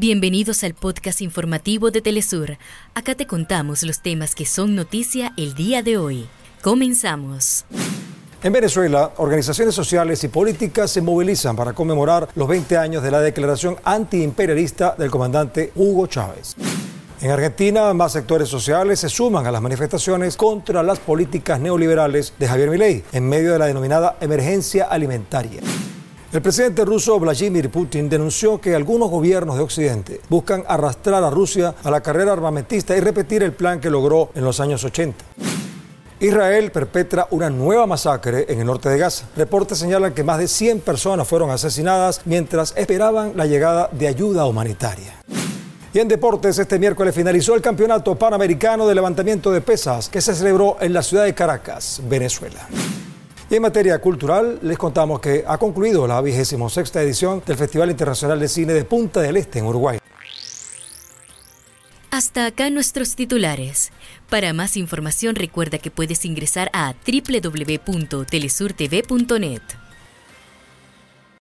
Bienvenidos al podcast informativo de Telesur. Acá te contamos los temas que son noticia el día de hoy. Comenzamos. En Venezuela, organizaciones sociales y políticas se movilizan para conmemorar los 20 años de la declaración antiimperialista del comandante Hugo Chávez. En Argentina, más sectores sociales se suman a las manifestaciones contra las políticas neoliberales de Javier Milei en medio de la denominada emergencia alimentaria. El presidente ruso Vladimir Putin denunció que algunos gobiernos de Occidente buscan arrastrar a Rusia a la carrera armamentista y repetir el plan que logró en los años 80. Israel perpetra una nueva masacre en el norte de Gaza. Reportes señalan que más de 100 personas fueron asesinadas mientras esperaban la llegada de ayuda humanitaria. Y en deportes, este miércoles finalizó el Campeonato Panamericano de Levantamiento de Pesas que se celebró en la ciudad de Caracas, Venezuela. Y en materia cultural, les contamos que ha concluido la vigésima sexta edición del Festival Internacional de Cine de Punta del Este en Uruguay. Hasta acá nuestros titulares. Para más información recuerda que puedes ingresar a www.telesurtv.net.